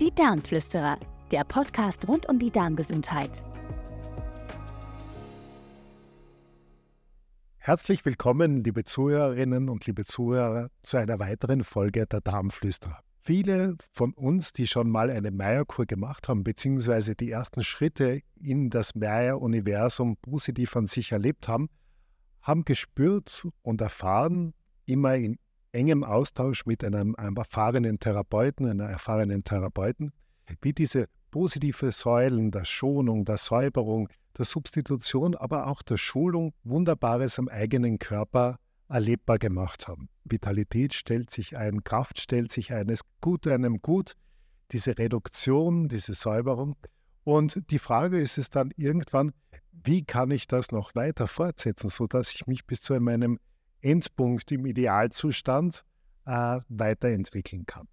Die Darmflüsterer, der Podcast rund um die Darmgesundheit. Herzlich willkommen, liebe Zuhörerinnen und liebe Zuhörer, zu einer weiteren Folge der Darmflüsterer. Viele von uns, die schon mal eine Meierkur gemacht haben, beziehungsweise die ersten Schritte in das Meier-Universum positiv an sich erlebt haben, haben gespürt und erfahren, immer in engem Austausch mit einem, einem erfahrenen Therapeuten, einer erfahrenen Therapeuten, wie diese positive Säulen der Schonung, der Säuberung, der Substitution, aber auch der Schulung Wunderbares am eigenen Körper erlebbar gemacht haben. Vitalität stellt sich ein, Kraft stellt sich ein, es gut einem gut, diese Reduktion, diese Säuberung. Und die Frage ist es dann irgendwann, wie kann ich das noch weiter fortsetzen, sodass ich mich bis zu meinem Endpunkt im Idealzustand äh, weiterentwickeln kann.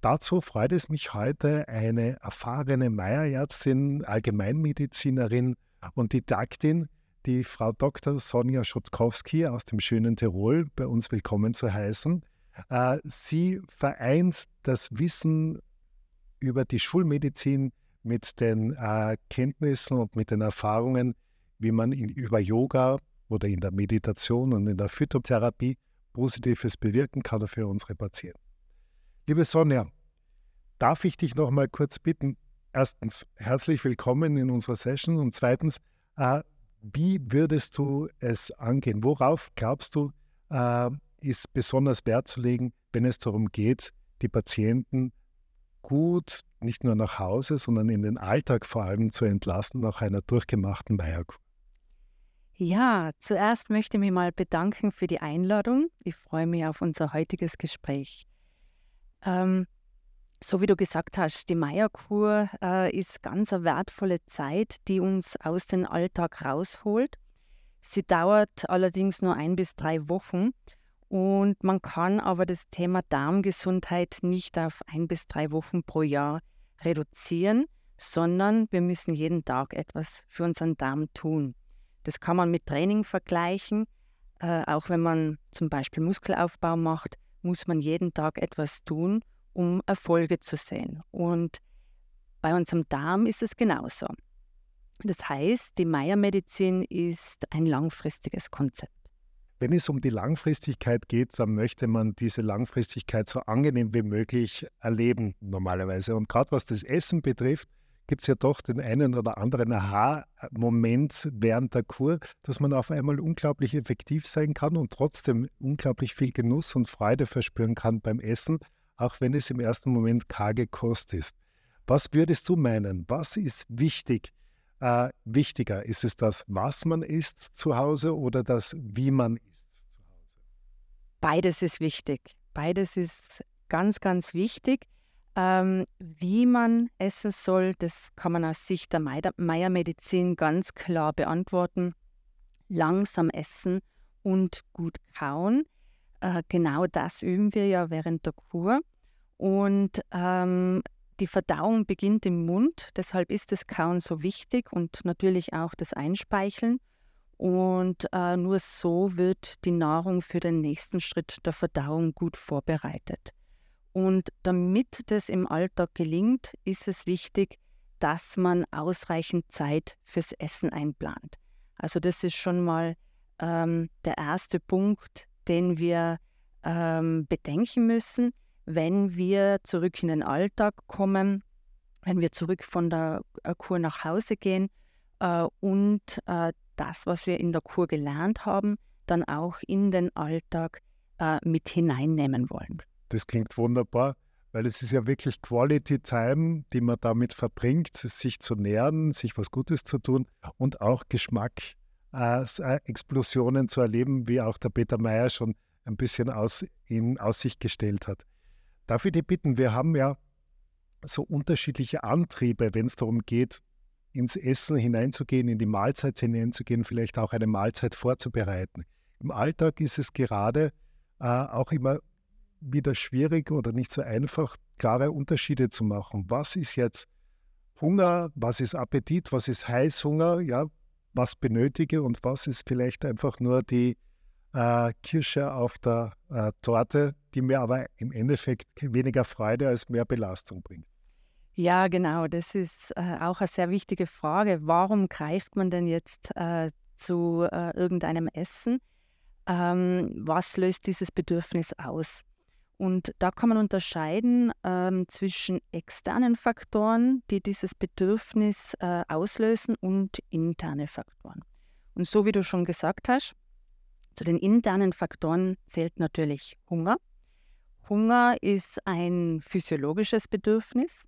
Dazu freut es mich heute, eine erfahrene Meierärztin, Allgemeinmedizinerin und Didaktin, die Frau Dr. Sonja Schutkowski aus dem schönen Tirol bei uns willkommen zu heißen. Äh, sie vereint das Wissen über die Schulmedizin mit den äh, Kenntnissen und mit den Erfahrungen, wie man in, über Yoga oder in der Meditation und in der Phytotherapie Positives bewirken kann für unsere Patienten. Liebe Sonja, darf ich dich noch mal kurz bitten, erstens herzlich willkommen in unserer Session und zweitens, äh, wie würdest du es angehen? Worauf glaubst du, äh, ist besonders Wert zu legen, wenn es darum geht, die Patienten gut nicht nur nach Hause, sondern in den Alltag vor allem zu entlassen nach einer durchgemachten Meierkur? Ja, zuerst möchte ich mich mal bedanken für die Einladung. Ich freue mich auf unser heutiges Gespräch. Ähm, so wie du gesagt hast, die Meierkur äh, ist ganz eine wertvolle Zeit, die uns aus dem Alltag rausholt. Sie dauert allerdings nur ein bis drei Wochen und man kann aber das Thema Darmgesundheit nicht auf ein bis drei Wochen pro Jahr reduzieren, sondern wir müssen jeden Tag etwas für unseren Darm tun. Das kann man mit Training vergleichen. Äh, auch wenn man zum Beispiel Muskelaufbau macht, muss man jeden Tag etwas tun, um Erfolge zu sehen. Und bei unserem Darm ist es genauso. Das heißt, die Meiermedizin ist ein langfristiges Konzept. Wenn es um die Langfristigkeit geht, dann möchte man diese Langfristigkeit so angenehm wie möglich erleben normalerweise. Und gerade was das Essen betrifft, gibt es ja doch den einen oder anderen Aha-Moment während der Kur, dass man auf einmal unglaublich effektiv sein kann und trotzdem unglaublich viel Genuss und Freude verspüren kann beim Essen, auch wenn es im ersten Moment karge Kost ist. Was würdest du meinen? Was ist wichtig? Äh, wichtiger? Ist es das, was man isst zu Hause oder das, wie man isst zu Hause? Beides ist wichtig. Beides ist ganz, ganz wichtig. Ähm, wie man essen soll, das kann man aus Sicht der Meiermedizin ganz klar beantworten. Langsam essen und gut kauen. Äh, genau das üben wir ja während der Kur. Und ähm, die Verdauung beginnt im Mund, deshalb ist das Kauen so wichtig und natürlich auch das Einspeicheln. Und äh, nur so wird die Nahrung für den nächsten Schritt der Verdauung gut vorbereitet. Und damit das im Alltag gelingt, ist es wichtig, dass man ausreichend Zeit fürs Essen einplant. Also das ist schon mal ähm, der erste Punkt, den wir ähm, bedenken müssen, wenn wir zurück in den Alltag kommen, wenn wir zurück von der äh, Kur nach Hause gehen äh, und äh, das, was wir in der Kur gelernt haben, dann auch in den Alltag äh, mit hineinnehmen wollen. Das klingt wunderbar, weil es ist ja wirklich Quality Time, die man damit verbringt, sich zu nähern, sich was Gutes zu tun und auch Geschmack, äh, äh Explosionen zu erleben, wie auch der Peter Meyer schon ein bisschen aus, in Aussicht gestellt hat. Darf ich dich bitten, wir haben ja so unterschiedliche Antriebe, wenn es darum geht, ins Essen hineinzugehen, in die Mahlzeit hineinzugehen, vielleicht auch eine Mahlzeit vorzubereiten. Im Alltag ist es gerade äh, auch immer wieder schwierig oder nicht so einfach, klare Unterschiede zu machen. Was ist jetzt Hunger, was ist Appetit, was ist Heißhunger, ja, was benötige und was ist vielleicht einfach nur die äh, Kirsche auf der äh, Torte, die mir aber im Endeffekt weniger Freude als mehr Belastung bringt. Ja, genau. Das ist äh, auch eine sehr wichtige Frage. Warum greift man denn jetzt äh, zu äh, irgendeinem Essen? Ähm, was löst dieses Bedürfnis aus? Und da kann man unterscheiden ähm, zwischen externen Faktoren, die dieses Bedürfnis äh, auslösen, und interne Faktoren. Und so wie du schon gesagt hast, zu den internen Faktoren zählt natürlich Hunger. Hunger ist ein physiologisches Bedürfnis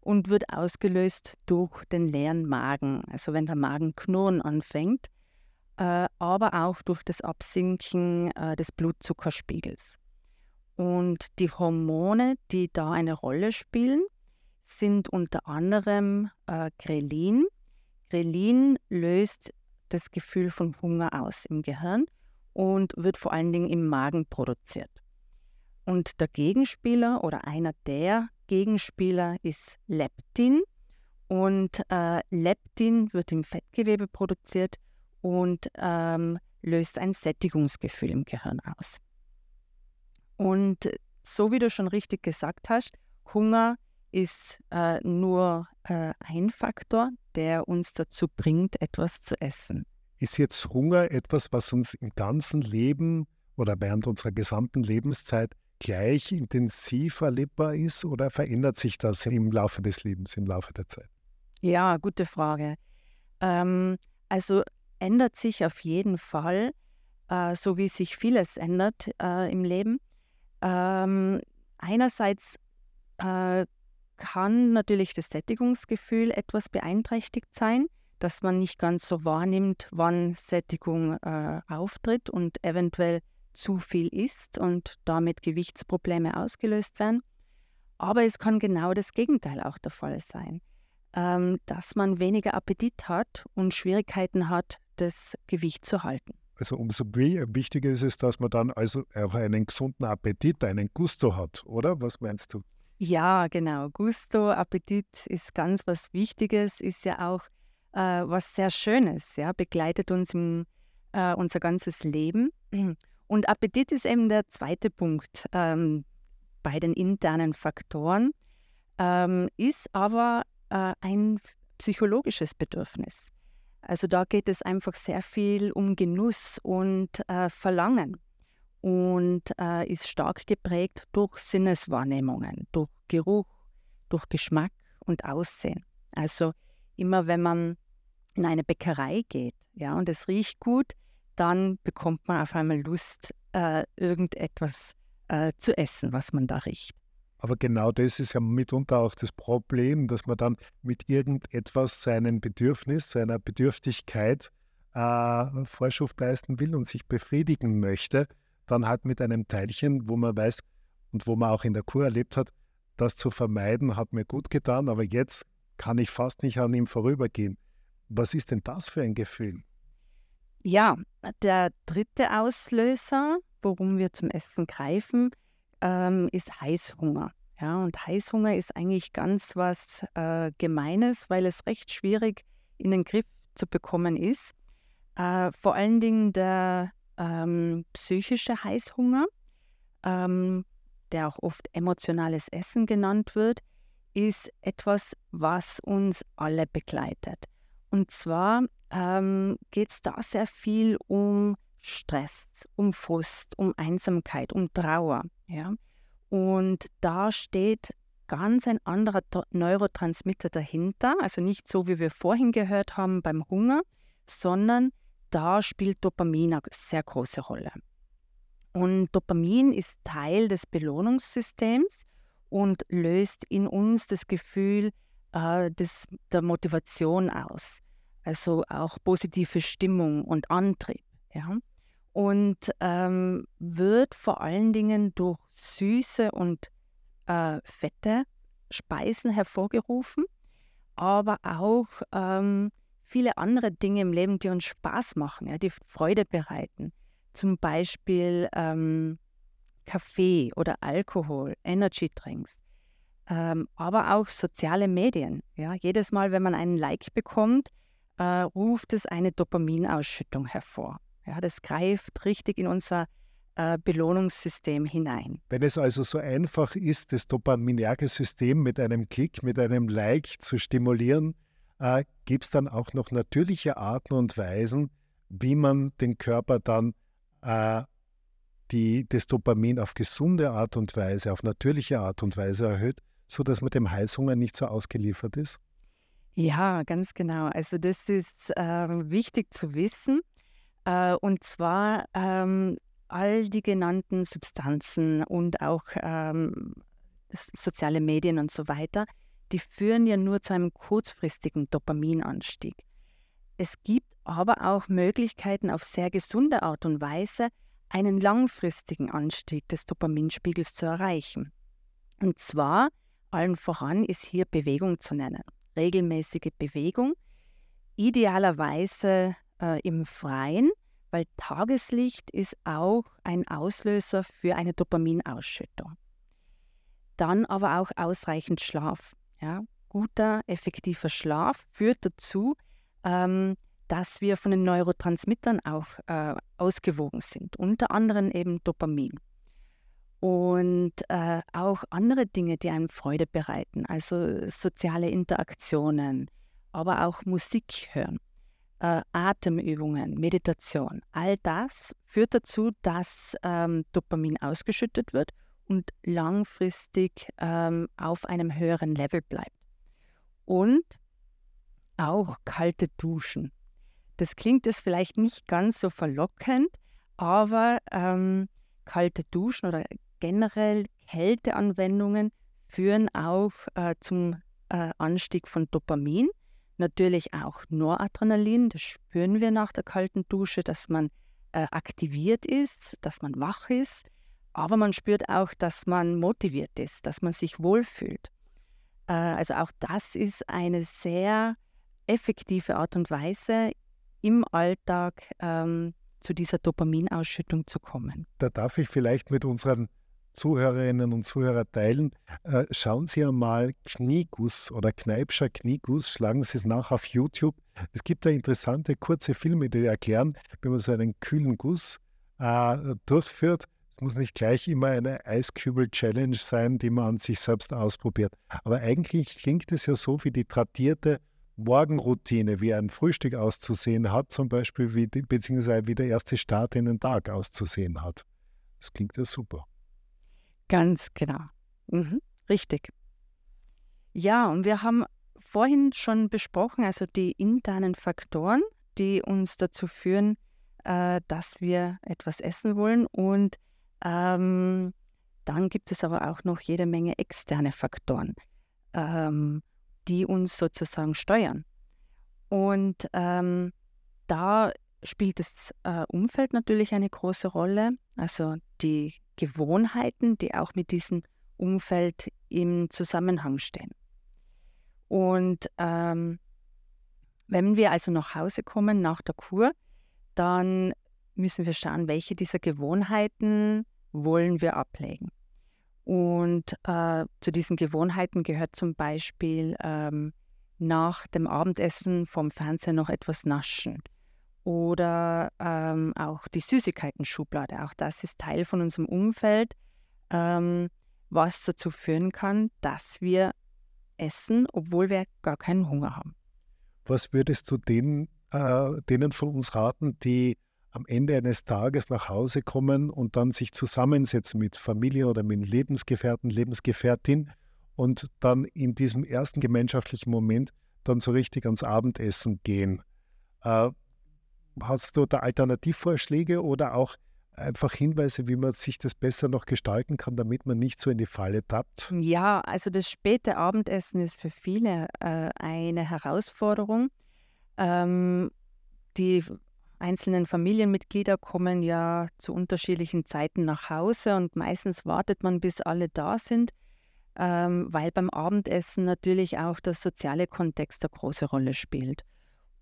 und wird ausgelöst durch den leeren Magen, also wenn der Magen knurren anfängt, äh, aber auch durch das Absinken äh, des Blutzuckerspiegels. Und die Hormone, die da eine Rolle spielen, sind unter anderem äh, Grelin. Grelin löst das Gefühl von Hunger aus im Gehirn und wird vor allen Dingen im Magen produziert. Und der Gegenspieler oder einer der Gegenspieler ist Leptin. Und äh, Leptin wird im Fettgewebe produziert und ähm, löst ein Sättigungsgefühl im Gehirn aus. Und so wie du schon richtig gesagt hast, Hunger ist äh, nur äh, ein Faktor, der uns dazu bringt, etwas zu essen. Ist jetzt Hunger etwas, was uns im ganzen Leben oder während unserer gesamten Lebenszeit gleich intensiv erlebbar ist oder verändert sich das im Laufe des Lebens, im Laufe der Zeit? Ja, gute Frage. Ähm, also ändert sich auf jeden Fall, äh, so wie sich vieles ändert äh, im Leben. Ähm, einerseits äh, kann natürlich das Sättigungsgefühl etwas beeinträchtigt sein, dass man nicht ganz so wahrnimmt, wann Sättigung äh, auftritt und eventuell zu viel isst und damit Gewichtsprobleme ausgelöst werden. Aber es kann genau das Gegenteil auch der Fall sein, ähm, dass man weniger Appetit hat und Schwierigkeiten hat, das Gewicht zu halten. Also umso wichtiger ist es, dass man dann also auch einen gesunden Appetit, einen Gusto hat, oder? Was meinst du? Ja, genau. Gusto, Appetit ist ganz was Wichtiges, ist ja auch äh, was sehr Schönes, ja, begleitet uns im, äh, unser ganzes Leben. Und Appetit ist eben der zweite Punkt ähm, bei den internen Faktoren, ähm, ist aber äh, ein psychologisches Bedürfnis. Also da geht es einfach sehr viel um Genuss und äh, Verlangen und äh, ist stark geprägt durch Sinneswahrnehmungen, durch Geruch, durch Geschmack und Aussehen. Also immer wenn man in eine Bäckerei geht, ja, und es riecht gut, dann bekommt man auf einmal Lust, äh, irgendetwas äh, zu essen, was man da riecht. Aber genau das ist ja mitunter auch das Problem, dass man dann mit irgendetwas seinen Bedürfnis, seiner Bedürftigkeit äh, Vorschrift leisten will und sich befriedigen möchte, dann halt mit einem Teilchen, wo man weiß und wo man auch in der Kur erlebt hat, das zu vermeiden hat mir gut getan, aber jetzt kann ich fast nicht an ihm vorübergehen. Was ist denn das für ein Gefühl? Ja, der dritte Auslöser, worum wir zum Essen greifen, ähm, ist Heißhunger. Ja, und Heißhunger ist eigentlich ganz was äh, Gemeines, weil es recht schwierig in den Griff zu bekommen ist. Äh, vor allen Dingen der ähm, psychische Heißhunger, ähm, der auch oft emotionales Essen genannt wird, ist etwas, was uns alle begleitet. Und zwar ähm, geht es da sehr viel um Stress, um Frust, um Einsamkeit, um Trauer. Ja? Und da steht ganz ein anderer Neurotransmitter dahinter, also nicht so, wie wir vorhin gehört haben beim Hunger, sondern da spielt Dopamin eine sehr große Rolle. Und Dopamin ist Teil des Belohnungssystems und löst in uns das Gefühl äh, des, der Motivation aus, also auch positive Stimmung und Antrieb. Ja? Und ähm, wird vor allen Dingen durch süße und äh, fette Speisen hervorgerufen, aber auch ähm, viele andere Dinge im Leben, die uns Spaß machen, ja, die Freude bereiten. Zum Beispiel ähm, Kaffee oder Alkohol, Energy Drinks, ähm, aber auch soziale Medien. Ja. Jedes Mal, wenn man einen Like bekommt, äh, ruft es eine Dopaminausschüttung hervor. Ja, das greift richtig in unser äh, Belohnungssystem hinein. Wenn es also so einfach ist, das dopaminerge System mit einem Klick, mit einem Like zu stimulieren, äh, gibt es dann auch noch natürliche Arten und Weisen, wie man den Körper dann äh, die, das Dopamin auf gesunde Art und Weise, auf natürliche Art und Weise erhöht, sodass man dem Heißhunger nicht so ausgeliefert ist? Ja, ganz genau. Also das ist äh, wichtig zu wissen. Äh, und zwar ähm, all die genannten Substanzen und auch ähm, soziale Medien und so weiter, die führen ja nur zu einem kurzfristigen Dopaminanstieg. Es gibt aber auch Möglichkeiten, auf sehr gesunde Art und Weise einen langfristigen Anstieg des Dopaminspiegels zu erreichen. Und zwar allen voran ist hier Bewegung zu nennen. Regelmäßige Bewegung, idealerweise äh, im Freien, weil Tageslicht ist auch ein Auslöser für eine Dopaminausschüttung. Dann aber auch ausreichend Schlaf. Ja? Guter, effektiver Schlaf führt dazu, ähm, dass wir von den Neurotransmittern auch äh, ausgewogen sind, unter anderem eben Dopamin. Und äh, auch andere Dinge, die einem Freude bereiten, also soziale Interaktionen, aber auch Musik hören, äh, Atemübungen, Meditation. All das führt dazu, dass ähm, Dopamin ausgeschüttet wird und langfristig ähm, auf einem höheren Level bleibt. Und auch kalte Duschen. Das klingt jetzt vielleicht nicht ganz so verlockend, aber ähm, kalte Duschen oder generell Kälteanwendungen führen auch äh, zum äh, Anstieg von Dopamin. Natürlich auch Noradrenalin, das spüren wir nach der kalten Dusche, dass man äh, aktiviert ist, dass man wach ist, aber man spürt auch, dass man motiviert ist, dass man sich wohlfühlt. Äh, also auch das ist eine sehr effektive Art und Weise, im Alltag ähm, zu dieser Dopaminausschüttung zu kommen. Da darf ich vielleicht mit unseren Zuhörerinnen und Zuhörern teilen. Äh, schauen Sie einmal Knieguss oder Kneipscher Knieguss, schlagen Sie es nach auf YouTube. Es gibt da interessante kurze Filme, die erklären, wie man so einen kühlen Guss äh, durchführt. Es muss nicht gleich immer eine Eiskübel-Challenge sein, die man an sich selbst ausprobiert. Aber eigentlich klingt es ja so wie die tradierte Morgenroutine, wie ein Frühstück auszusehen hat, zum Beispiel, wie, beziehungsweise wie der erste Start in den Tag auszusehen hat. Das klingt ja super. Ganz genau. Mhm, richtig. Ja, und wir haben vorhin schon besprochen, also die internen Faktoren, die uns dazu führen, äh, dass wir etwas essen wollen. Und ähm, dann gibt es aber auch noch jede Menge externe Faktoren. Ähm, die uns sozusagen steuern. Und ähm, da spielt das äh, Umfeld natürlich eine große Rolle, also die Gewohnheiten, die auch mit diesem Umfeld im Zusammenhang stehen. Und ähm, wenn wir also nach Hause kommen nach der Kur, dann müssen wir schauen, welche dieser Gewohnheiten wollen wir ablegen. Und äh, zu diesen Gewohnheiten gehört zum Beispiel ähm, nach dem Abendessen vom Fernseher noch etwas naschen oder ähm, auch die Süßigkeiten-Schublade. Auch das ist Teil von unserem Umfeld, ähm, was dazu führen kann, dass wir essen, obwohl wir gar keinen Hunger haben. Was würdest du denen, äh, denen von uns raten, die am Ende eines Tages nach Hause kommen und dann sich zusammensetzen mit Familie oder mit Lebensgefährten, Lebensgefährtin und dann in diesem ersten gemeinschaftlichen Moment dann so richtig ans Abendessen gehen. Äh, hast du da Alternativvorschläge oder auch einfach Hinweise, wie man sich das besser noch gestalten kann, damit man nicht so in die Falle tappt? Ja, also das späte Abendessen ist für viele äh, eine Herausforderung. Ähm, die einzelnen Familienmitglieder kommen ja zu unterschiedlichen Zeiten nach Hause und meistens wartet man, bis alle da sind, ähm, weil beim Abendessen natürlich auch der soziale Kontext eine große Rolle spielt.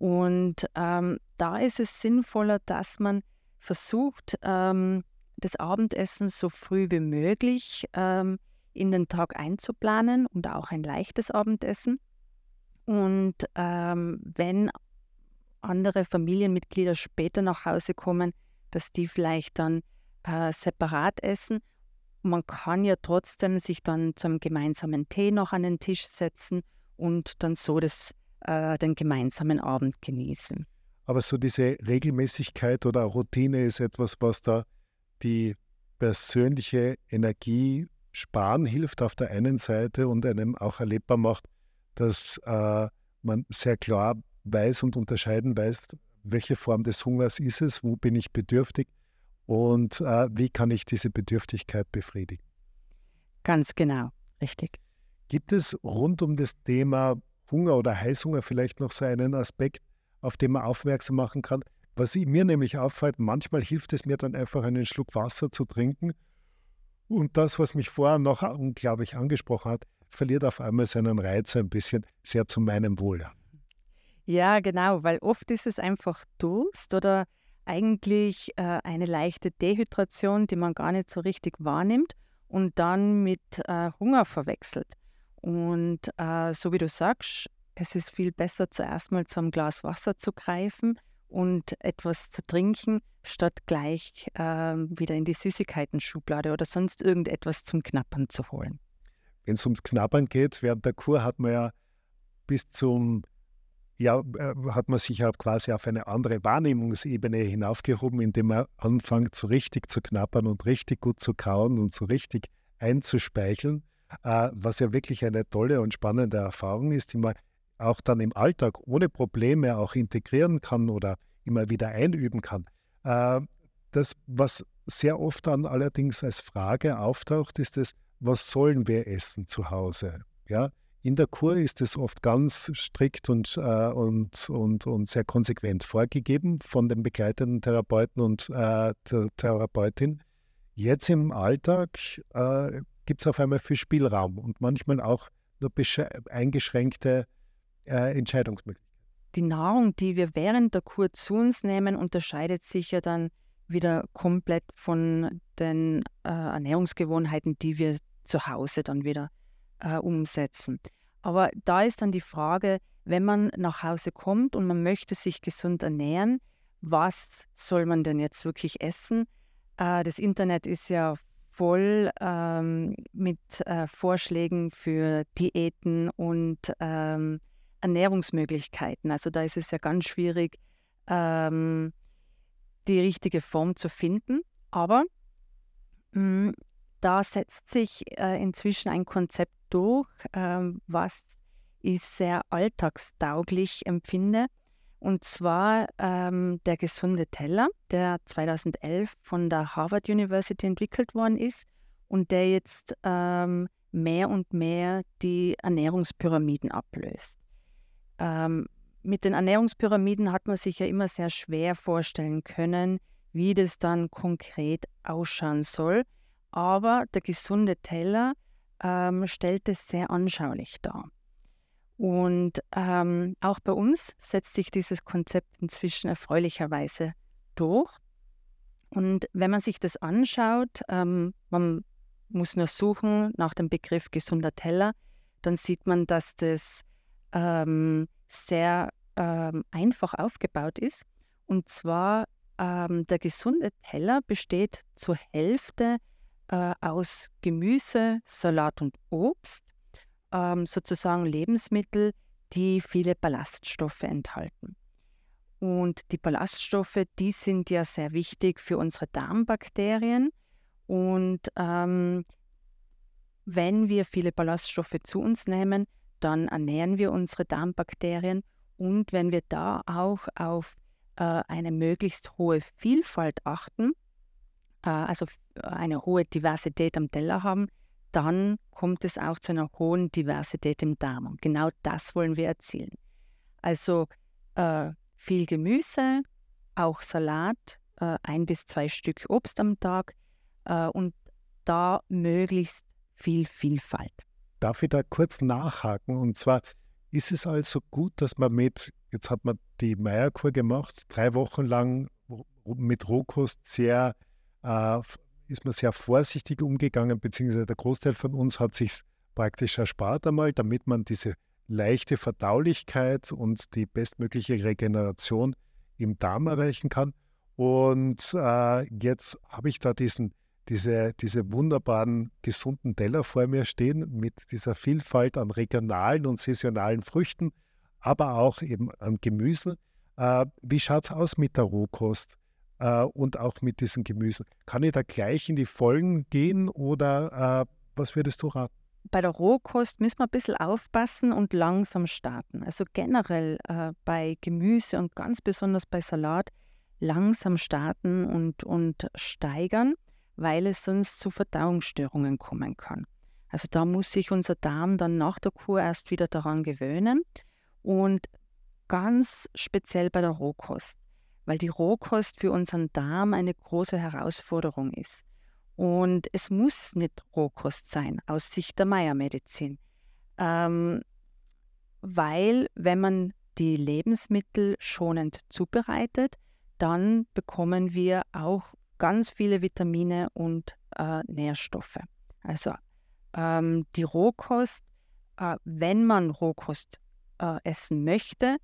Und ähm, da ist es sinnvoller, dass man versucht, ähm, das Abendessen so früh wie möglich ähm, in den Tag einzuplanen und auch ein leichtes Abendessen. Und ähm, wenn andere Familienmitglieder später nach Hause kommen, dass die vielleicht dann äh, separat essen. Man kann ja trotzdem sich dann zum gemeinsamen Tee noch an den Tisch setzen und dann so das, äh, den gemeinsamen Abend genießen. Aber so diese Regelmäßigkeit oder Routine ist etwas, was da die persönliche Energie sparen hilft auf der einen Seite und einem auch erlebbar macht, dass äh, man sehr klar weiß und unterscheiden weiß, welche Form des Hungers ist es, wo bin ich bedürftig und äh, wie kann ich diese Bedürftigkeit befriedigen. Ganz genau, richtig. Gibt es rund um das Thema Hunger oder Heißhunger vielleicht noch so einen Aspekt, auf den man aufmerksam machen kann? Was mir nämlich auffällt, manchmal hilft es mir dann einfach einen Schluck Wasser zu trinken und das, was mich vorher noch unglaublich angesprochen hat, verliert auf einmal seinen Reiz ein bisschen sehr zu meinem Wohl. Ja, genau, weil oft ist es einfach Durst oder eigentlich äh, eine leichte Dehydration, die man gar nicht so richtig wahrnimmt und dann mit äh, Hunger verwechselt. Und äh, so wie du sagst, es ist viel besser, zuerst mal zum Glas Wasser zu greifen und etwas zu trinken, statt gleich äh, wieder in die Süßigkeiten-Schublade oder sonst irgendetwas zum Knappern zu holen. Wenn es ums Knappern geht, während der Kur hat man ja bis zum ja, äh, hat man sich ja quasi auf eine andere Wahrnehmungsebene hinaufgehoben, indem man anfängt, so richtig zu knappern und richtig gut zu kauen und so richtig einzuspeicheln, was ja wirklich eine tolle und spannende Erfahrung ist, die man auch dann im Alltag ohne Probleme auch integrieren kann oder immer wieder einüben kann. Äh, das, was sehr oft dann allerdings als Frage auftaucht, ist das, was sollen wir essen zu Hause? Ja, in der Kur ist es oft ganz strikt und, äh, und, und, und sehr konsequent vorgegeben von dem begleitenden Therapeuten und äh, der Therapeutin. Jetzt im Alltag äh, gibt es auf einmal viel Spielraum und manchmal auch nur eingeschränkte äh, Entscheidungsmöglichkeiten. Die Nahrung, die wir während der Kur zu uns nehmen, unterscheidet sich ja dann wieder komplett von den äh, Ernährungsgewohnheiten, die wir zu Hause dann wieder äh, umsetzen. Aber da ist dann die Frage, wenn man nach Hause kommt und man möchte sich gesund ernähren, was soll man denn jetzt wirklich essen? Äh, das Internet ist ja voll ähm, mit äh, Vorschlägen für Diäten und ähm, Ernährungsmöglichkeiten. Also da ist es ja ganz schwierig, ähm, die richtige Form zu finden. Aber mh, hm, da setzt sich äh, inzwischen ein Konzept durch, ähm, was ich sehr alltagstauglich empfinde. Und zwar ähm, der gesunde Teller, der 2011 von der Harvard University entwickelt worden ist und der jetzt ähm, mehr und mehr die Ernährungspyramiden ablöst. Ähm, mit den Ernährungspyramiden hat man sich ja immer sehr schwer vorstellen können, wie das dann konkret ausschauen soll. Aber der gesunde Teller ähm, stellt es sehr anschaulich dar. Und ähm, auch bei uns setzt sich dieses Konzept inzwischen erfreulicherweise durch. Und wenn man sich das anschaut, ähm, man muss nur suchen nach dem Begriff gesunder Teller, dann sieht man, dass das ähm, sehr ähm, einfach aufgebaut ist. Und zwar ähm, der gesunde Teller besteht zur Hälfte äh, aus Gemüse, Salat und Obst, ähm, sozusagen Lebensmittel, die viele Ballaststoffe enthalten. Und die Ballaststoffe, die sind ja sehr wichtig für unsere Darmbakterien. Und ähm, wenn wir viele Ballaststoffe zu uns nehmen, dann ernähren wir unsere Darmbakterien. Und wenn wir da auch auf äh, eine möglichst hohe Vielfalt achten, äh, also eine hohe Diversität am Teller haben, dann kommt es auch zu einer hohen Diversität im Darm. Und genau das wollen wir erzielen. Also äh, viel Gemüse, auch Salat, äh, ein bis zwei Stück Obst am Tag äh, und da möglichst viel Vielfalt. Darf ich da kurz nachhaken? Und zwar ist es also gut, dass man mit, jetzt hat man die Meierkur gemacht, drei Wochen lang mit Rohkost sehr äh, ist man sehr vorsichtig umgegangen, beziehungsweise der Großteil von uns hat sich praktisch erspart einmal, damit man diese leichte Verdaulichkeit und die bestmögliche Regeneration im Darm erreichen kann. Und äh, jetzt habe ich da diesen, diese, diese wunderbaren, gesunden Teller vor mir stehen mit dieser Vielfalt an regionalen und saisonalen Früchten, aber auch eben an Gemüsen. Äh, wie schaut es aus mit der Rohkost äh, und auch mit diesen Gemüsen? Kann ich da gleich in die Vollen gehen oder äh, was würdest du raten? Bei der Rohkost müssen wir ein bisschen aufpassen und langsam starten. Also generell äh, bei Gemüse und ganz besonders bei Salat langsam starten und, und steigern, weil es sonst zu Verdauungsstörungen kommen kann. Also da muss sich unser Darm dann nach der Kur erst wieder daran gewöhnen. Und ganz speziell bei der Rohkost, weil die Rohkost für unseren Darm eine große Herausforderung ist. Und es muss nicht Rohkost sein aus Sicht der Meiermedizin, ähm, weil wenn man die Lebensmittel schonend zubereitet, dann bekommen wir auch ganz viele Vitamine und äh, Nährstoffe. Also ähm, die Rohkost, äh, wenn man Rohkost äh, essen möchte,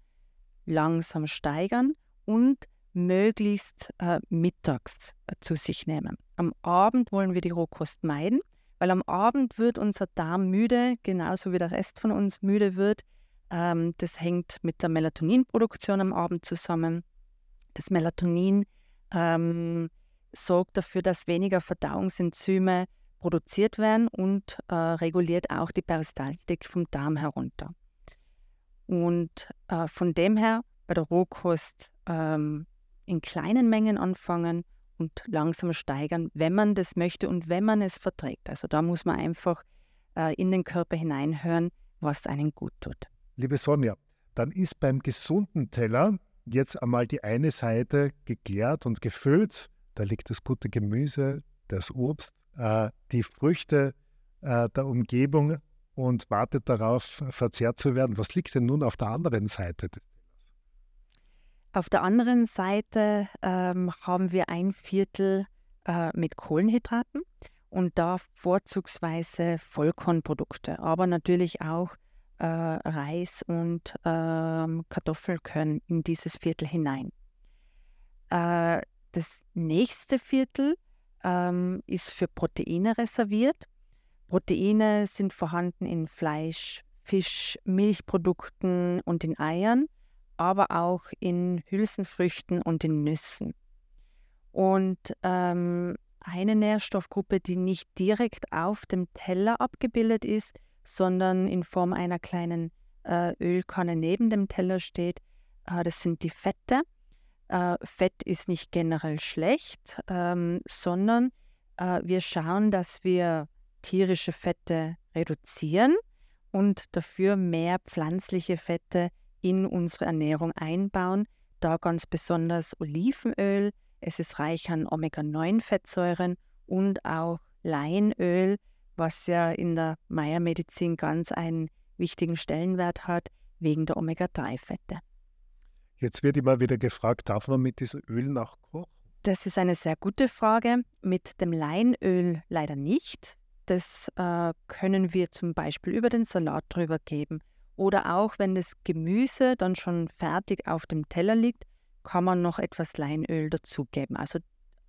langsam steigern und möglichst äh, mittags äh, zu sich nehmen. Am Abend wollen wir die Rohkost meiden, weil am Abend wird unser Darm müde, genauso wie der Rest von uns müde wird. Ähm, das hängt mit der Melatoninproduktion am Abend zusammen. Das Melatonin ähm, sorgt dafür, dass weniger Verdauungsenzyme produziert werden und äh, reguliert auch die Peristaltik vom Darm herunter. Und äh, von dem her bei der Rohkost ähm, in kleinen Mengen anfangen und langsam steigern, wenn man das möchte und wenn man es verträgt. Also da muss man einfach äh, in den Körper hineinhören, was einen gut tut. Liebe Sonja, dann ist beim gesunden Teller jetzt einmal die eine Seite geklärt und gefüllt. Da liegt das gute Gemüse, das Obst, äh, die Früchte äh, der Umgebung und wartet darauf, verzehrt zu werden. Was liegt denn nun auf der anderen Seite des? Auf der anderen Seite ähm, haben wir ein Viertel äh, mit Kohlenhydraten und da vorzugsweise Vollkornprodukte, aber natürlich auch äh, Reis und ähm, Kartoffel können in dieses Viertel hinein. Äh, das nächste Viertel ähm, ist für Proteine reserviert Proteine sind vorhanden in Fleisch, Fisch, Milchprodukten und in Eiern, aber auch in Hülsenfrüchten und in Nüssen. Und ähm, eine Nährstoffgruppe, die nicht direkt auf dem Teller abgebildet ist, sondern in Form einer kleinen äh, Ölkanne neben dem Teller steht, äh, das sind die Fette. Äh, Fett ist nicht generell schlecht, ähm, sondern äh, wir schauen, dass wir tierische Fette reduzieren und dafür mehr pflanzliche Fette in unsere Ernährung einbauen. Da ganz besonders Olivenöl. Es ist reich an Omega-9-Fettsäuren und auch Leinöl, was ja in der Meiermedizin ganz einen wichtigen Stellenwert hat, wegen der Omega-3-Fette. Jetzt wird immer wieder gefragt, darf man mit diesem Öl noch kochen? Das ist eine sehr gute Frage. Mit dem Leinöl leider nicht. Das äh, können wir zum Beispiel über den Salat drüber geben. Oder auch wenn das Gemüse dann schon fertig auf dem Teller liegt, kann man noch etwas Leinöl dazugeben. Also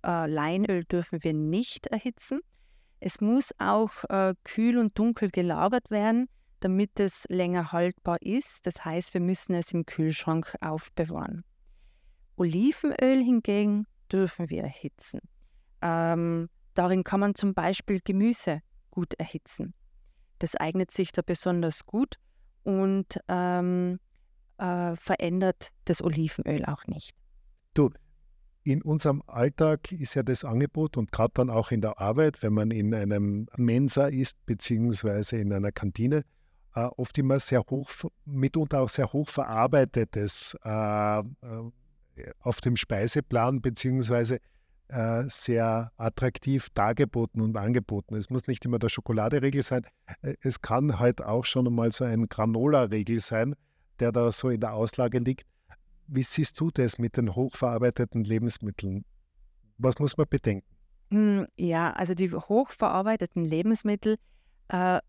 äh, Leinöl dürfen wir nicht erhitzen. Es muss auch äh, kühl und dunkel gelagert werden, damit es länger haltbar ist. Das heißt, wir müssen es im Kühlschrank aufbewahren. Olivenöl hingegen dürfen wir erhitzen. Ähm, darin kann man zum Beispiel Gemüse gut erhitzen. Das eignet sich da besonders gut und ähm, äh, verändert das Olivenöl auch nicht. Du, in unserem Alltag ist ja das Angebot und gerade dann auch in der Arbeit, wenn man in einem Mensa ist, beziehungsweise in einer Kantine, äh, oft immer sehr hoch, mitunter auch sehr hoch verarbeitetes äh, äh auf dem Speiseplan, beziehungsweise äh, sehr attraktiv dargeboten und angeboten. Es muss nicht immer der Schokoladeregel sein. Äh, es kann halt auch schon einmal so ein Granola-Regel sein, der da so in der Auslage liegt. Wie siehst du das mit den hochverarbeiteten Lebensmitteln? Was muss man bedenken? Hm, ja, also die hochverarbeiteten Lebensmittel äh,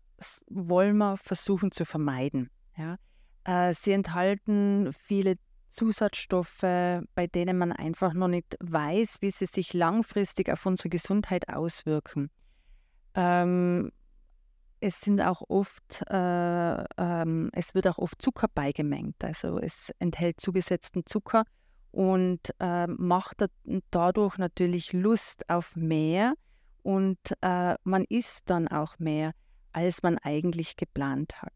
wollen wir versuchen zu vermeiden. Ja? Äh, sie enthalten viele Zusatzstoffe, bei denen man einfach noch nicht weiß, wie sie sich langfristig auf unsere Gesundheit auswirken. Ähm, es sind auch oft, äh, ähm, es wird auch oft Zucker beigemengt. Also es enthält zugesetzten Zucker und äh, macht dadurch natürlich Lust auf mehr und äh, man isst dann auch mehr, als man eigentlich geplant hat.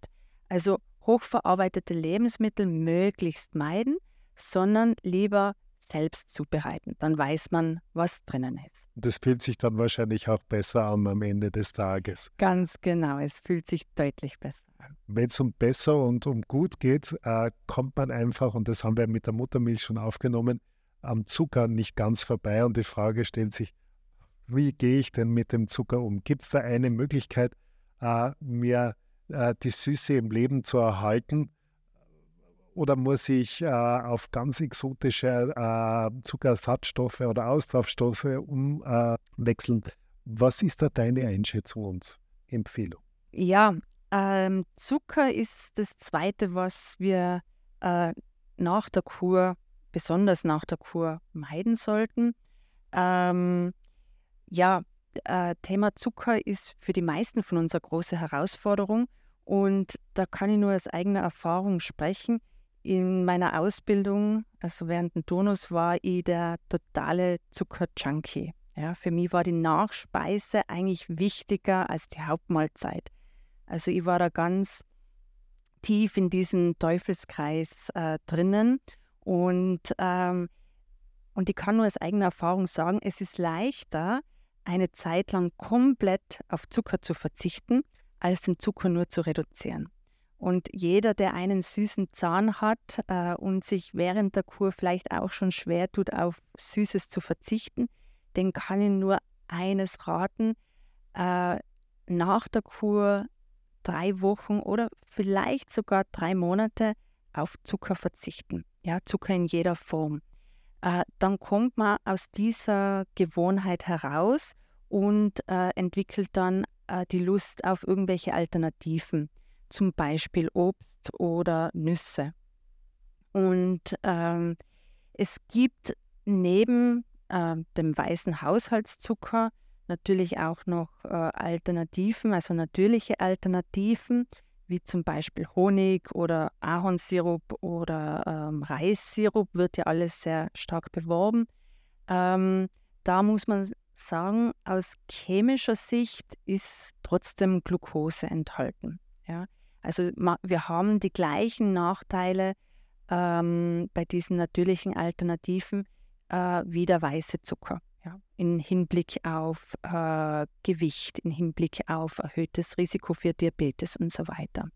Also hochverarbeitete Lebensmittel möglichst meiden, sondern lieber selbst zubereiten. Dann weiß man, was drinnen ist. Das fühlt sich dann wahrscheinlich auch besser an am Ende des Tages. Ganz genau, es fühlt sich deutlich besser. Wenn es um besser und um gut geht, äh, kommt man einfach, und das haben wir mit der Muttermilch schon aufgenommen, am Zucker nicht ganz vorbei. Und die Frage stellt sich, wie gehe ich denn mit dem Zucker um? Gibt es da eine Möglichkeit, äh, mir äh, die Süße im Leben zu erhalten? Oder muss ich äh, auf ganz exotische äh, Zuckerersatzstoffe oder Austauschstoffe umwechseln? Was ist da deine Einschätzung und Empfehlung? Ja, ähm, Zucker ist das Zweite, was wir äh, nach der Kur, besonders nach der Kur, meiden sollten. Ähm, ja, äh, Thema Zucker ist für die meisten von uns eine große Herausforderung und da kann ich nur aus eigener Erfahrung sprechen. In meiner Ausbildung, also während dem Turnus, war ich der totale Zuckerjunkie. Ja, für mich war die Nachspeise eigentlich wichtiger als die Hauptmahlzeit. Also ich war da ganz tief in diesem Teufelskreis äh, drinnen und, ähm, und ich kann nur aus eigener Erfahrung sagen, es ist leichter, eine Zeit lang komplett auf Zucker zu verzichten, als den Zucker nur zu reduzieren. Und jeder, der einen süßen Zahn hat äh, und sich während der Kur vielleicht auch schon schwer tut, auf Süßes zu verzichten, den kann ich nur eines raten, äh, nach der Kur drei Wochen oder vielleicht sogar drei Monate auf Zucker verzichten. Ja, Zucker in jeder Form. Äh, dann kommt man aus dieser Gewohnheit heraus und äh, entwickelt dann äh, die Lust auf irgendwelche Alternativen zum Beispiel Obst oder Nüsse. Und ähm, es gibt neben äh, dem weißen Haushaltszucker natürlich auch noch äh, Alternativen, also natürliche Alternativen, wie zum Beispiel Honig oder Ahornsirup oder ähm, Reissirup, wird ja alles sehr stark beworben. Ähm, da muss man sagen, aus chemischer Sicht ist trotzdem Glucose enthalten. Ja? Also wir haben die gleichen Nachteile ähm, bei diesen natürlichen Alternativen äh, wie der weiße Zucker. Ja? In Hinblick auf äh, Gewicht, in Hinblick auf erhöhtes Risiko für Diabetes und so weiter.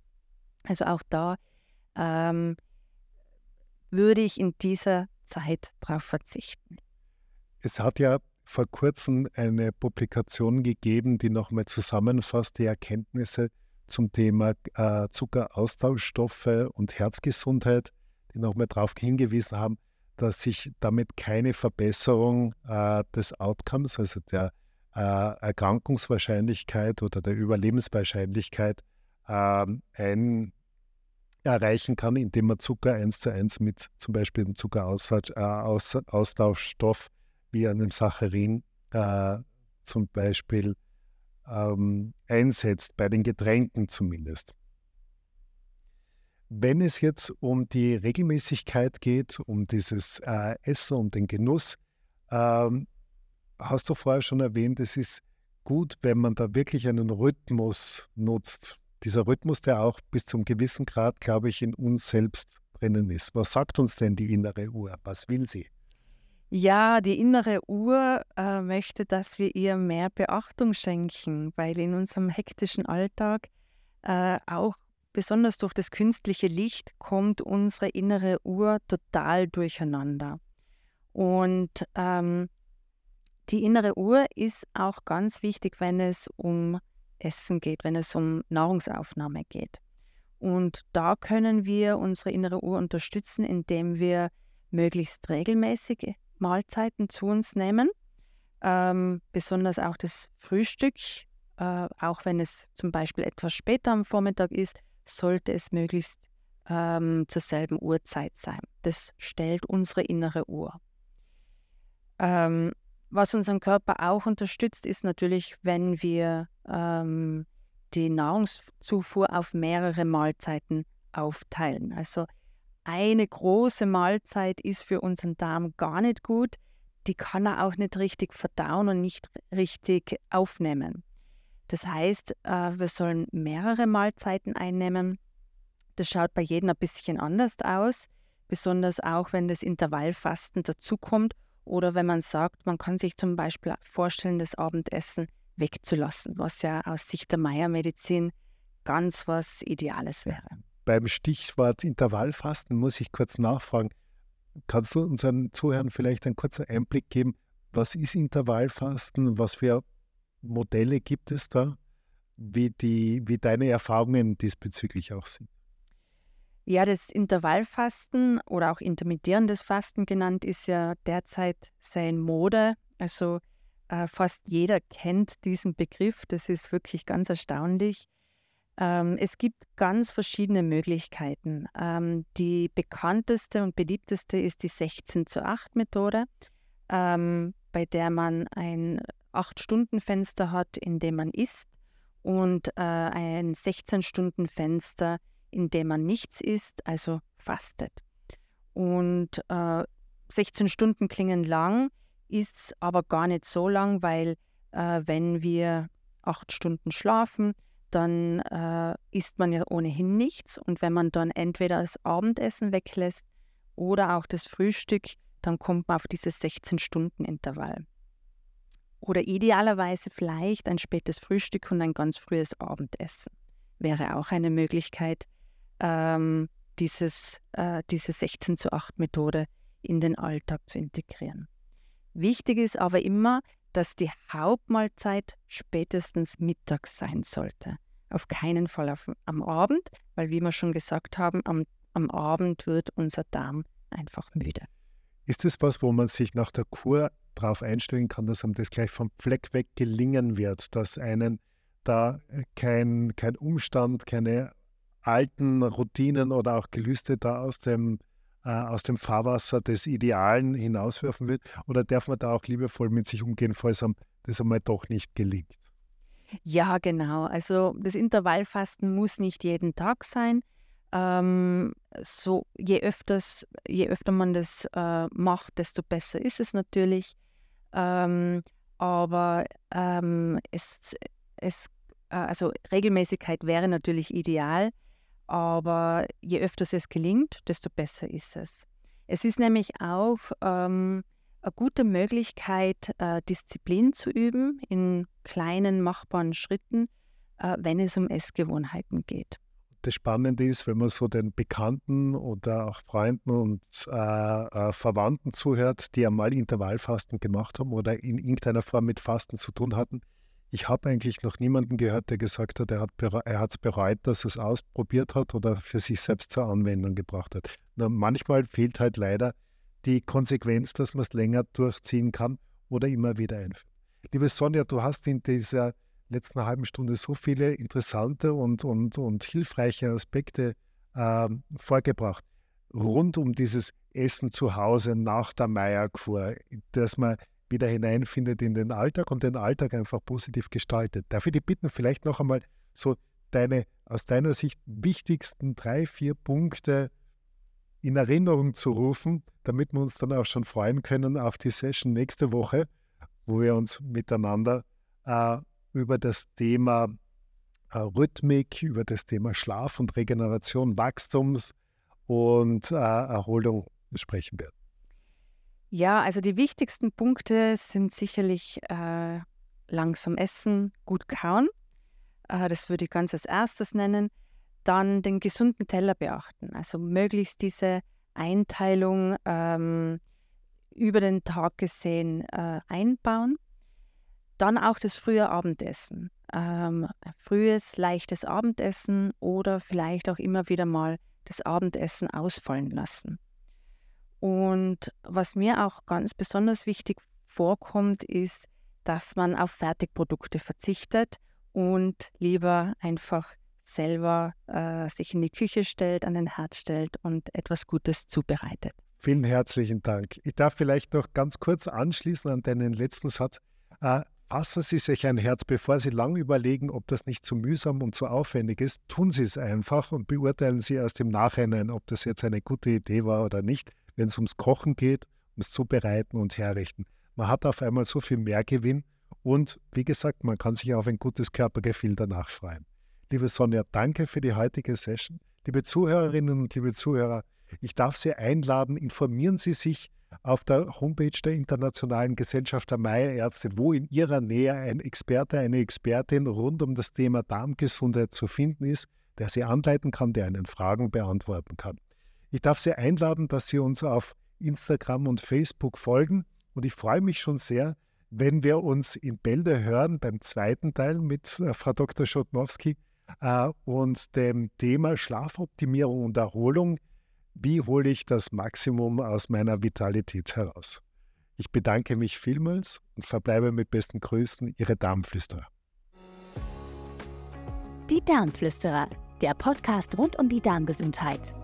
Also auch da ähm, würde ich in dieser Zeit darauf verzichten. Es hat ja vor kurzem eine Publikation gegeben, die nochmal zusammenfasst die Erkenntnisse zum Thema äh, Zuckeraustauschstoffe und Herzgesundheit, die nochmal darauf hingewiesen haben, dass sich damit keine Verbesserung äh, des Outcomes, also der äh, Erkrankungswahrscheinlichkeit oder der Überlebenswahrscheinlichkeit ähm, ein, erreichen kann, indem man Zucker eins zu eins mit zum Beispiel dem Zuckeraustauschstoff wie einem Saccharin äh, zum Beispiel ähm, einsetzt, bei den Getränken zumindest. Wenn es jetzt um die Regelmäßigkeit geht, um dieses äh, Essen, um den Genuss, ähm, hast du vorher schon erwähnt, es ist gut, wenn man da wirklich einen Rhythmus nutzt. Dieser Rhythmus, der auch bis zum gewissen Grad, glaube ich, in uns selbst drinnen ist. Was sagt uns denn die innere Uhr? Was will sie? Ja, die innere Uhr äh, möchte, dass wir ihr mehr Beachtung schenken, weil in unserem hektischen Alltag äh, auch besonders durch das künstliche Licht kommt unsere innere Uhr total durcheinander. Und ähm, die innere Uhr ist auch ganz wichtig, wenn es um Essen geht, wenn es um Nahrungsaufnahme geht. Und da können wir unsere innere Uhr unterstützen, indem wir möglichst regelmäßig Mahlzeiten zu uns nehmen, ähm, besonders auch das Frühstück, äh, auch wenn es zum Beispiel etwas später am Vormittag ist, sollte es möglichst ähm, zur selben Uhrzeit sein. Das stellt unsere innere Uhr. Ähm, was unseren Körper auch unterstützt, ist natürlich, wenn wir ähm, die Nahrungszufuhr auf mehrere Mahlzeiten aufteilen. Also eine große Mahlzeit ist für unseren Darm gar nicht gut. Die kann er auch nicht richtig verdauen und nicht richtig aufnehmen. Das heißt, äh, wir sollen mehrere Mahlzeiten einnehmen. Das schaut bei jedem ein bisschen anders aus, besonders auch wenn das Intervallfasten dazukommt oder wenn man sagt, man kann sich zum Beispiel vorstellen, das Abendessen wegzulassen, was ja aus Sicht der Meiermedizin ganz was Ideales wäre. Beim Stichwort Intervallfasten muss ich kurz nachfragen. Kannst du unseren Zuhörern vielleicht einen kurzen Einblick geben, was ist Intervallfasten, was für Modelle gibt es da, wie, die, wie deine Erfahrungen diesbezüglich auch sind? Ja, das Intervallfasten oder auch intermittierendes Fasten genannt ist ja derzeit sehr in Mode. Also äh, fast jeder kennt diesen Begriff. Das ist wirklich ganz erstaunlich. Ähm, es gibt ganz verschiedene Möglichkeiten. Ähm, die bekannteste und beliebteste ist die 16 zu 8 Methode, ähm, bei der man ein 8-Stunden-Fenster hat, in dem man isst und äh, ein 16-Stunden-Fenster, in dem man nichts isst, also fastet. Und äh, 16 Stunden klingen lang, ist aber gar nicht so lang, weil äh, wenn wir acht Stunden schlafen, dann äh, isst man ja ohnehin nichts. Und wenn man dann entweder das Abendessen weglässt oder auch das Frühstück, dann kommt man auf dieses 16-Stunden-Intervall. Oder idealerweise vielleicht ein spätes Frühstück und ein ganz frühes Abendessen. Wäre auch eine Möglichkeit, ähm, dieses, äh, diese 16 zu 8 Methode in den Alltag zu integrieren. Wichtig ist aber immer, dass die Hauptmahlzeit spätestens mittags sein sollte. Auf keinen Fall auf, am Abend, weil wie wir schon gesagt haben, am, am Abend wird unser Darm einfach müde. Ist das was, wo man sich nach der Kur darauf einstellen kann, dass einem das gleich vom Fleck weg gelingen wird, dass einen da kein, kein Umstand, keine alten Routinen oder auch Gelüste da aus dem, äh, aus dem Fahrwasser des Idealen hinauswerfen wird? Oder darf man da auch liebevoll mit sich umgehen, falls einem das einmal doch nicht gelingt? Ja, genau. Also das Intervallfasten muss nicht jeden Tag sein. Ähm, so je öfters, je öfter man das äh, macht, desto besser ist es natürlich. Ähm, aber ähm, es, es, äh, also Regelmäßigkeit wäre natürlich ideal, aber je öfter es gelingt, desto besser ist es. Es ist nämlich auch ähm, eine gute Möglichkeit, äh, Disziplin zu üben in kleinen, machbaren Schritten, äh, wenn es um Essgewohnheiten geht das Spannende ist, wenn man so den Bekannten oder auch Freunden und äh, äh, Verwandten zuhört, die einmal Intervallfasten gemacht haben oder in irgendeiner Form mit Fasten zu tun hatten. Ich habe eigentlich noch niemanden gehört, der gesagt hat, er hat es bereut, dass er es ausprobiert hat oder für sich selbst zur Anwendung gebracht hat. Nur manchmal fehlt halt leider die Konsequenz, dass man es länger durchziehen kann oder immer wieder einführt. Liebe Sonja, du hast in dieser letzten halben Stunde so viele interessante und, und, und hilfreiche Aspekte äh, vorgebracht. Rund um dieses Essen zu Hause nach der Meierkur, dass man wieder hineinfindet in den Alltag und den Alltag einfach positiv gestaltet. Darf ich dich bitten, vielleicht noch einmal so deine aus deiner Sicht wichtigsten drei, vier Punkte in Erinnerung zu rufen, damit wir uns dann auch schon freuen können auf die Session nächste Woche, wo wir uns miteinander äh, über das Thema äh, Rhythmik, über das Thema Schlaf und Regeneration, Wachstums und äh, Erholung sprechen werden. Ja, also die wichtigsten Punkte sind sicherlich äh, langsam essen, gut kauen. Äh, das würde ich ganz als erstes nennen. Dann den gesunden Teller beachten, also möglichst diese Einteilung ähm, über den Tag gesehen äh, einbauen. Dann auch das frühe Abendessen. Ähm, frühes, leichtes Abendessen oder vielleicht auch immer wieder mal das Abendessen ausfallen lassen. Und was mir auch ganz besonders wichtig vorkommt, ist, dass man auf Fertigprodukte verzichtet und lieber einfach selber äh, sich in die Küche stellt, an den Herd stellt und etwas Gutes zubereitet. Vielen herzlichen Dank. Ich darf vielleicht noch ganz kurz anschließen an deinen letzten Satz. Äh, fassen Sie sich ein Herz, bevor Sie lang überlegen, ob das nicht zu mühsam und zu aufwendig ist. Tun Sie es einfach und beurteilen Sie erst im Nachhinein, ob das jetzt eine gute Idee war oder nicht, wenn es ums Kochen geht, ums Zubereiten und Herrichten. Man hat auf einmal so viel mehr Gewinn und wie gesagt, man kann sich auf ein gutes Körpergefühl danach freuen. Liebe Sonja, danke für die heutige Session. Liebe Zuhörerinnen und liebe Zuhörer, ich darf Sie einladen, informieren Sie sich auf der Homepage der Internationalen Gesellschaft der Meierärzte, wo in Ihrer Nähe ein Experte, eine Expertin rund um das Thema Darmgesundheit zu finden ist, der Sie anleiten kann, der Ihnen Fragen beantworten kann. Ich darf Sie einladen, dass Sie uns auf Instagram und Facebook folgen und ich freue mich schon sehr, wenn wir uns in Bälde hören beim zweiten Teil mit äh, Frau Dr. Schotnowski äh, und dem Thema Schlafoptimierung und Erholung wie hole ich das Maximum aus meiner Vitalität heraus? Ich bedanke mich vielmals und verbleibe mit besten Grüßen, Ihre Darmflüsterer. Die Darmflüsterer, der Podcast rund um die Darmgesundheit.